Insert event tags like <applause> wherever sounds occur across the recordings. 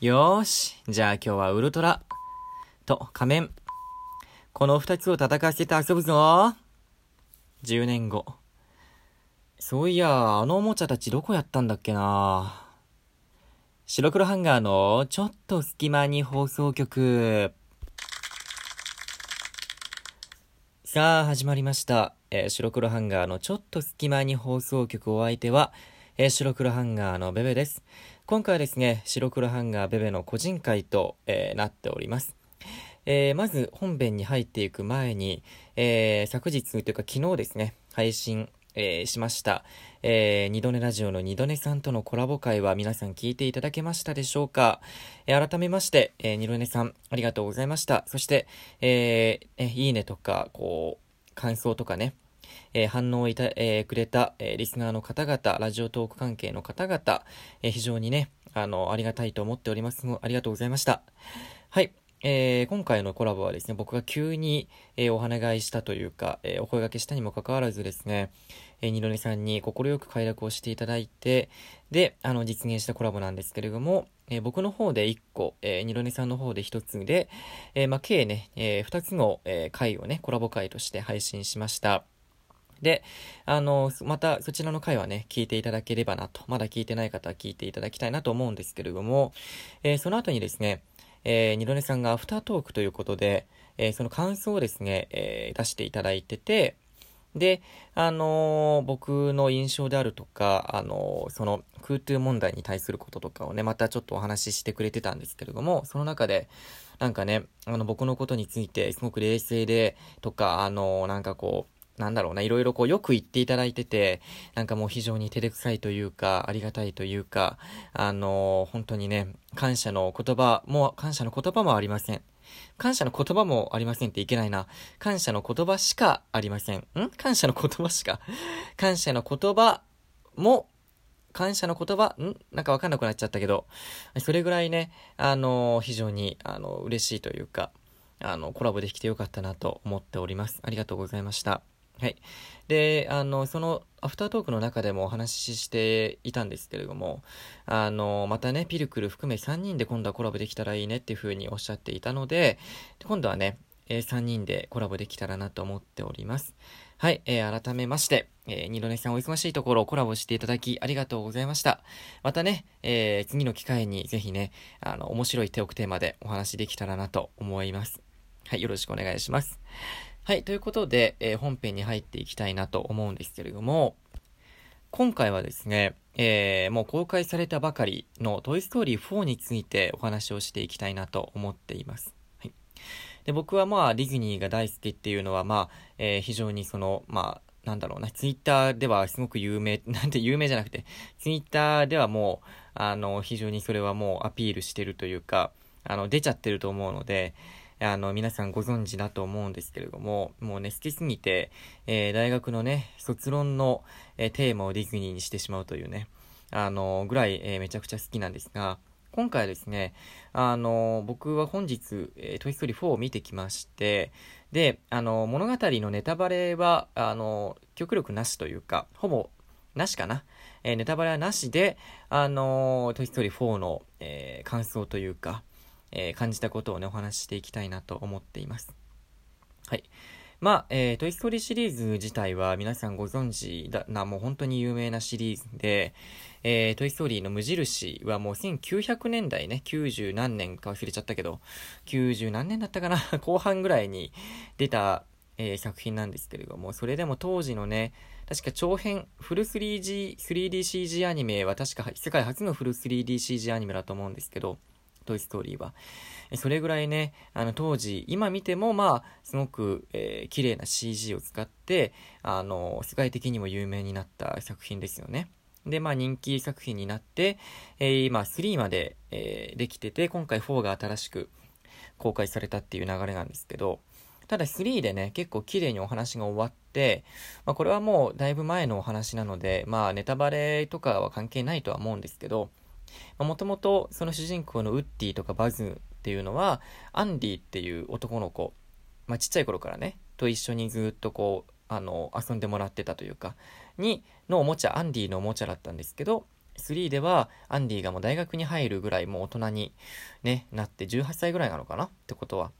よーし。じゃあ今日はウルトラと仮面。この二つを戦わせて遊ぶぞ。10年後。そういや、あのおもちゃたちどこやったんだっけな白黒ハンガーのちょっと隙間に放送局。さあ、始まりました。えー白黒ハンガーのちょっと隙間に放送局お相手は、えー白黒ハンガーのベベです。今回はですね、白黒ハンガーベベの個人会と、えーなっております。えーまず本編に入っていく前に、えー昨日というか昨日ですね、配信、えーしました、え二度寝ラジオの二度寝さんとのコラボ会は皆さん聞いていただけましたでしょうか、えー改めまして、え二度寝さんありがとうございました。そして、えーえいいねとか、こう、感想とかね、えー反応をいた、えーくれた、えリスナーの方々、ラジオトーク関係の方々、え非常にね、あの、ありがたいと思っております。ありがとうございました。はい。えー今回のコラボはですね、僕が急に、えーお願いしたというか、えーお声掛けしたにもかかわらずですね、えー、二度寝さんに快く快諾をしていただいて、で、あの、実現したコラボなんですけれども、えー僕の方で1個、えー二度寝さんの方で1つで、えーまあ、計ね、え2つの、えー回をね、コラボ回として配信しました。で、あの、またそちらの回はね、聞いていただければなと、まだ聞いてない方は聞いていただきたいなと思うんですけれども、えーその後にですね、えー、二度寝さんがアフタートークということで、えーその感想をですね、えー出していただいてて、で、あのー僕の印象であるとか、あのーその空中問題に対することとかをね、またちょっとお話ししてくれてたんですけれども、その中で、なんかね、あの、僕のことについてすごく冷静で、とか、あのーなんかこう、なんだろうな、いろいろこうよく言っていただいてて、なんかもう非常に照れくさいというか、ありがたいというか、あのー本当にね、感謝の言葉も、感謝の言葉もありません。感謝の言葉もありませんっていけないな。感謝の言葉しかありません。ん？感謝の言葉しか。感謝の言葉も、感謝の言葉、ん？なんかわかんなくなっちゃったけど、それぐらいね、あの非常に、あの嬉しいというか、あの、コラボできてよかったなと思っております。ありがとうございました。はい。で、あの、その、アフタートークの中でもお話ししていたんですけれども、あの、またね、ピルクル含め3人で今度はコラボできたらいいねっていう風におっしゃっていたので、今度はね、え3人でコラボできたらなと思っております。はい、えー改めまして、えー、二度寝さんお忙しいところコラボしていただきありがとうございました。またね、えー次の機会にぜひね、あの、面白い手をテーマでお話できたらなと思います。はい、よろしくお願いします。はい、ということで、えー本編に入っていきたいなと思うんですけれども、今回はですね、えーもう公開されたばかりのトイストーリー4についてお話をしていきたいなと思っています。はい。で、僕はまあ、ディズニーが大好きっていうのはまあ、えー非常にその、まあ、なんだろうな、ツイッターではすごく有名、<laughs> なんて有名じゃなくて、ツイッターではもう、あの、非常にそれはもうアピールしてるというか、あの、出ちゃってると思うので、あの、皆さんご存知だと思うんですけれども、もうね、好きすぎて、えー大学のね、卒論の、えーテーマをディズニーにしてしまうというね、あの、ぐらい、えーめちゃくちゃ好きなんですが、今回はですね、あの、僕は本日、えートイストーリー4を見てきまして、で、あの、物語のネタバレは、あの、極力なしというか、ほぼなしかな。えーネタバレはなしで、あの、トイストーリー4の、えー感想というか、えー感じたことをね、お話ししていきたいなと思っています。はい。まあ、えー、トイ・ストーリーシリーズ自体は皆さんご存知だな、もう本当に有名なシリーズで、えー、トイ・ストーリーの無印はもう1900年代ね、90何年か忘れちゃったけど、90何年だったかな <laughs> 後半ぐらいに出た、えー作品なんですけれども、それでも当時のね、確か長編、フル 3G、3DCG アニメは確か世界初のフル 3DCG アニメだと思うんですけど、トイ・ストーリーは。それぐらいね、あの当時、今見てもまあ、すごく、えー綺麗な CG を使って、あの、世界的にも有名になった作品ですよね。で、まあ人気作品になって、えー今3まで、えーできてて、今回4が新しく公開されたっていう流れなんですけど、ただ3でね、結構綺麗にお話が終わって、まあこれはもうだいぶ前のお話なので、まあネタバレとかは関係ないとは思うんですけど、もともとその主人公のウッディとかバズっていうのは、アンディっていう男の子、まあちっちゃい頃からね、と一緒にずっとこう、あの、遊んでもらってたというか、に、のおもちゃ、アンディのおもちゃだったんですけど、3では、アンディがもう大学に入るぐらいもう大人に、ね、なって18歳ぐらいなのかな？ってことは。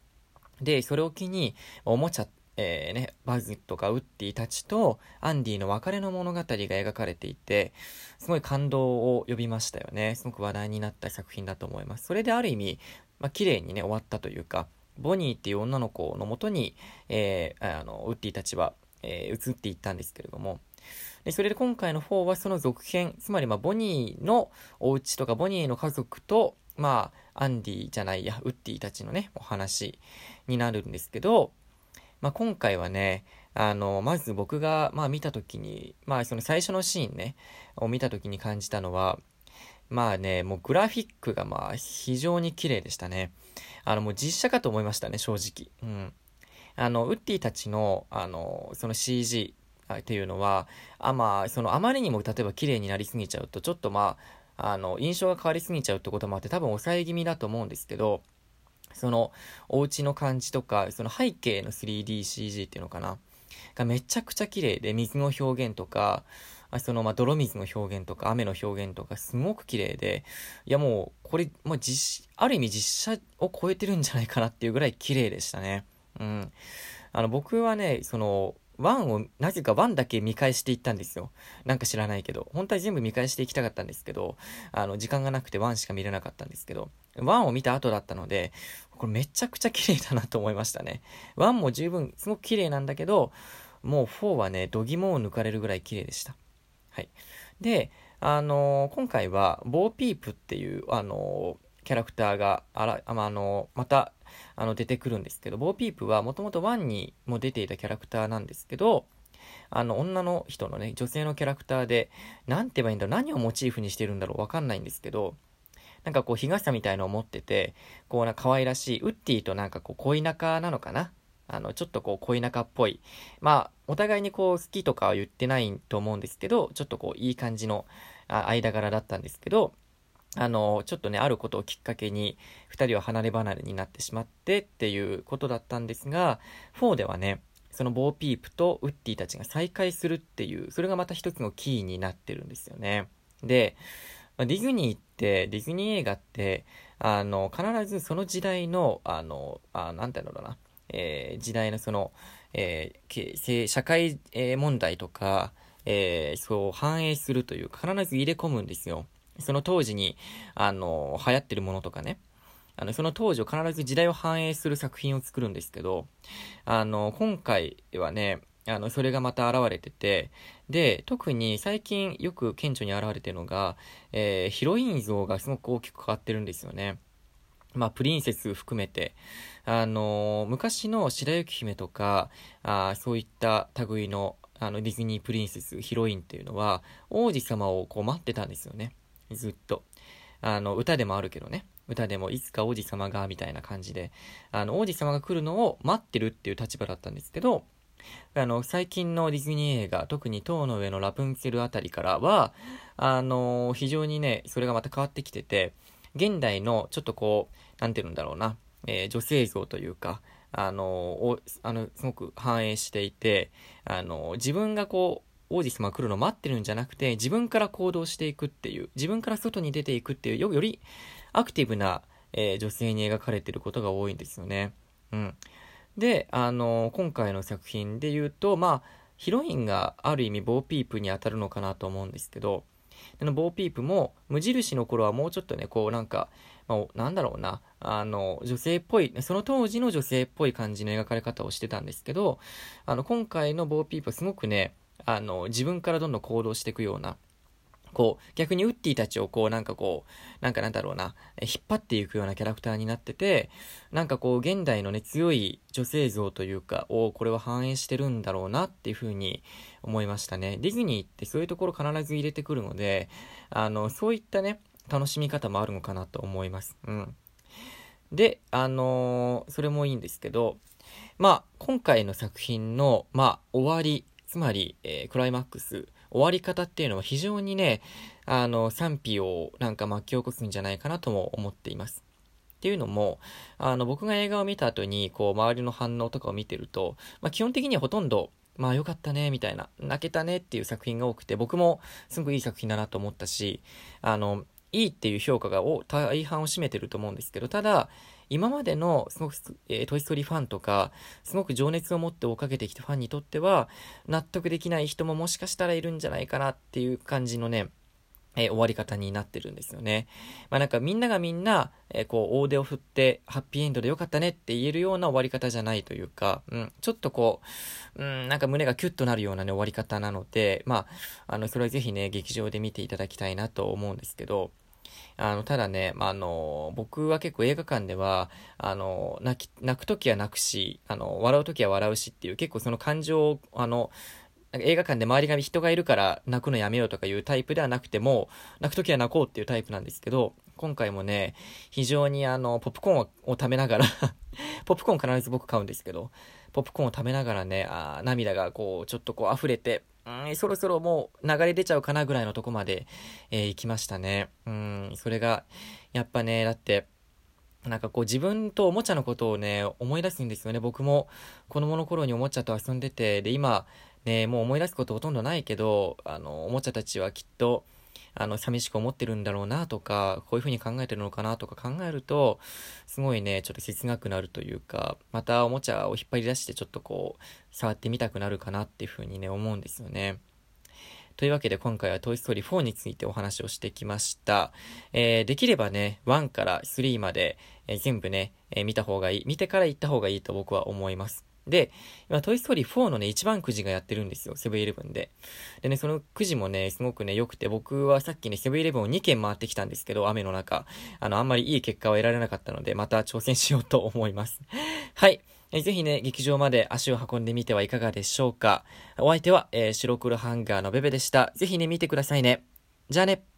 で、それを機に、おもちゃ、えー、ね、バズとかウッディたちとアンディの別れの物語が描かれていて、すごい感動を呼びましたよね。すごく話題になった作品だと思います。それである意味、まあ、綺麗にね、終わったというか、ボニーっていう女の子のもとに、えー、あの、ウッディたちは、えー、移っていったんですけれども、でそれで今回の方はその続編、つまりまあボニーのお家とかボニーの家族と、まあ、アンディじゃないや、ウッディたちのね、お話になるんですけど、まあ、今回はね、あの、まず僕が、まあ、見たときに、まあ、その最初のシーンね、を見たときに感じたのは、まあね、もうグラフィックがまあ非常に綺麗でしたね。あのもう実写かと思いましたね、正直。うん。あの、ウッディたちの、あの、その CG っていうのは、あ、まあ、そのあまりにも例えば綺麗になりすぎちゃうと、ちょっとまあ、あの、印象が変わりすぎちゃうってこともあって、多分抑え気味だと思うんですけど、その、お家の感じとか、その背景の 3DCG っていうのかな、がめちゃくちゃ綺麗で、水の表現とか、その、まあ、泥水の表現とか、雨の表現とか、すごく綺麗で、いやもう、これ、まあ、実、ある意味実写を超えてるんじゃないかなっていうぐらい綺麗でしたね。うん。あの、僕はね、その、 one を、なぜか one だけ見返していったんですよ。なんか知らないけど。本当は全部見返していきたかったんですけど、あの、時間がなくて one しか見れなかったんですけど、 one を見た後だったので、これめちゃくちゃ綺麗だなと思いましたね。 one も十分、すごく綺麗なんだけど、もう4はね、度肝を抜かれるぐらい綺麗でした。はい。で、あのー、今回は、ボーピープっていう、あのー、キャラクターがあら、あのー、また、あの、出てくるんですけど、ボーピープはもともと1にも出ていたキャラクターなんですけど、あの、女の人のね、女性のキャラクターで、なんて言えばいいんだろう、何をモチーフにしてるんだろう、わかんないんですけど、なんかこう、日傘みたいのを持ってて、こうな、可愛らしい、ウッディとなんかこう、恋仲なのかな？あの、ちょっとこう、恋仲っぽい。まあ、お互いにこう、好きとかは言ってないと思うんですけど、ちょっとこう、いい感じの、あ間柄だったんですけど、あの、ちょっとね、あることをきっかけに、二人は離れ離れになってしまってっていうことだったんですが、4ではね、そのボーピープとウッディたちが再会するっていう、それがまた一つのキーになってるんですよね。で、ディズニーって、ディズニー映画って、あの、必ずその時代の、あの、あなんて言うんだろうな、えー、時代のその、えー、社会、問題とか、えー、そう反映するというか、必ず入れ込むんですよ。その当時に、あの、流行ってるものとかね。あの、その当時を必ず時代を反映する作品を作るんですけど、あの、今回はね、あの、それがまた現れてて、で、特に最近よく顕著に現れてるのが、えー、ヒロイン像がすごく大きく変わってるんですよね。まあ、プリンセス含めて、あのー、昔の白雪姫とか、あそういった類の、あの、ディズニープリンセス、ヒロインっていうのは、王子様をこう待ってたんですよね。ずっと。あの、歌でもあるけどね。歌でも、いつか王子様が、みたいな感じで、あの、王子様が来るのを待ってるっていう立場だったんですけど、あの、最近のディズニー映画、特に塔の上のラプンツェルあたりからは、あの、非常にね、それがまた変わってきてて、現代のちょっとこう、なんて言うんだろうな、えー、女性像というか、あの、おあの、すごく反映していて、あの、自分がこう、王子様が来るのを待ってるんじゃなくて、自分から行動していくっていう、自分から外に出ていくっていう、よりアクティブな、えー、女性に描かれてることが多いんですよね。うん。で、あの今回の作品で言うと、まあ、ヒロインがある意味ボーピープに当たるのかなと思うんですけど、あのボーピープも無印の頃はもうちょっとね、こうなんか、まあ、なんだろうな、あの、女性っぽい、その当時の女性っぽい感じの描かれ方をしてたんですけど、あの、今回のボーピープはすごくね、あの、自分からどんどん行動していくような、こう、逆にウッディたちをこう、なんかこう、なんかなんだろうな、引っ張っていくようなキャラクターになってて、なんかこう、現代のね、強い女性像というか、を、これは反映してるんだろうなっていうふうに思いましたね。ディズニーってそういうところ必ず入れてくるので、あの、そういったね、楽しみ方もあるのかなと思います。うん。で、あのー、それもいいんですけど、まあ、今回の作品の、まあ、終わり、つまり、えー、クライマックス、終わり方っていうのは非常にね、あの、賛否をなんか巻き起こすんじゃないかなとも思っています。っていうのも、あの、僕が映画を見た後に、こう、周りの反応とかを見てると、まあ、基本的にはほとんど、まあよかったね、みたいな、泣けたねっていう作品が多くて、僕もすごくいい作品だなと思ったし、あの、いいっていう評価が大半を占めてると思うんですけど、ただ、今までのすごく、えー、トイストーリーファンとか、すごく情熱を持って追っかけてきたファンにとっては、納得できない人ももしかしたらいるんじゃないかなっていう感じのね、えー、終わり方になってるんですよね。まあなんかみんながみんな、えー、こう大手を振ってハッピーエンドでよかったねって言えるような終わり方じゃないというか、うん、ちょっとこう、うん、なんか胸がキュッとなるようなね終わり方なので、まあ、あの、それはぜひね、劇場で見ていただきたいなと思うんですけど、あの、ただね、まあ、あの、僕は結構映画館では、あの、泣き、泣くときは泣くし、あの、笑うときは笑うしっていう、結構その感情を、あの、映画館で周りが人がいるから泣くのやめようとかいうタイプではなくても、泣くときは泣こうっていうタイプなんですけど、今回もね、非常にあの、ポップコーンを食べながら <laughs> ポップコーン必ず僕買うんですけど、ポップコーンを食べながらね、あ涙がこう、ちょっとこう溢れて、うん、そろそろもう流れ出ちゃうかなぐらいのとこまで、えー、行きましたね。うん、それが、やっぱね、だって、なんかこう自分とおもちゃのことをね、思い出すんですよね。僕も子供の頃におもちゃと遊んでて、で、今、ね、もう思い出すことほとんどないけど、あの、おもちゃたちはきっと、あの、寂しく思ってるんだろうなとか、こういう風に考えてるのかなとか考えると、すごいね、ちょっと切なくなるというか、またおもちゃを引っ張り出してちょっとこう、触ってみたくなるかなっていう風にね、思うんですよね。というわけで今回はトイストーリー4についてお話をしてきました。えー、できればね、1から3まで、えー、全部ね、えー、見た方がいい、見てから行った方がいいと僕は思います。で、今、トイストーリー4のね、一番くじがやってるんですよ、セブンイレブンで。でね、そのくじもね、すごくね、良くて、僕はさっきね、セブンイレブンを2軒回ってきたんですけど、雨の中、あの、あんまりいい結果を得られなかったので、また挑戦しようと思います。<laughs> はい。えぜひね、劇場まで足を運んでみてはいかがでしょうか。お相手は、えー、白黒ハンガーのベベでした。ぜひね、見てくださいね。じゃあね。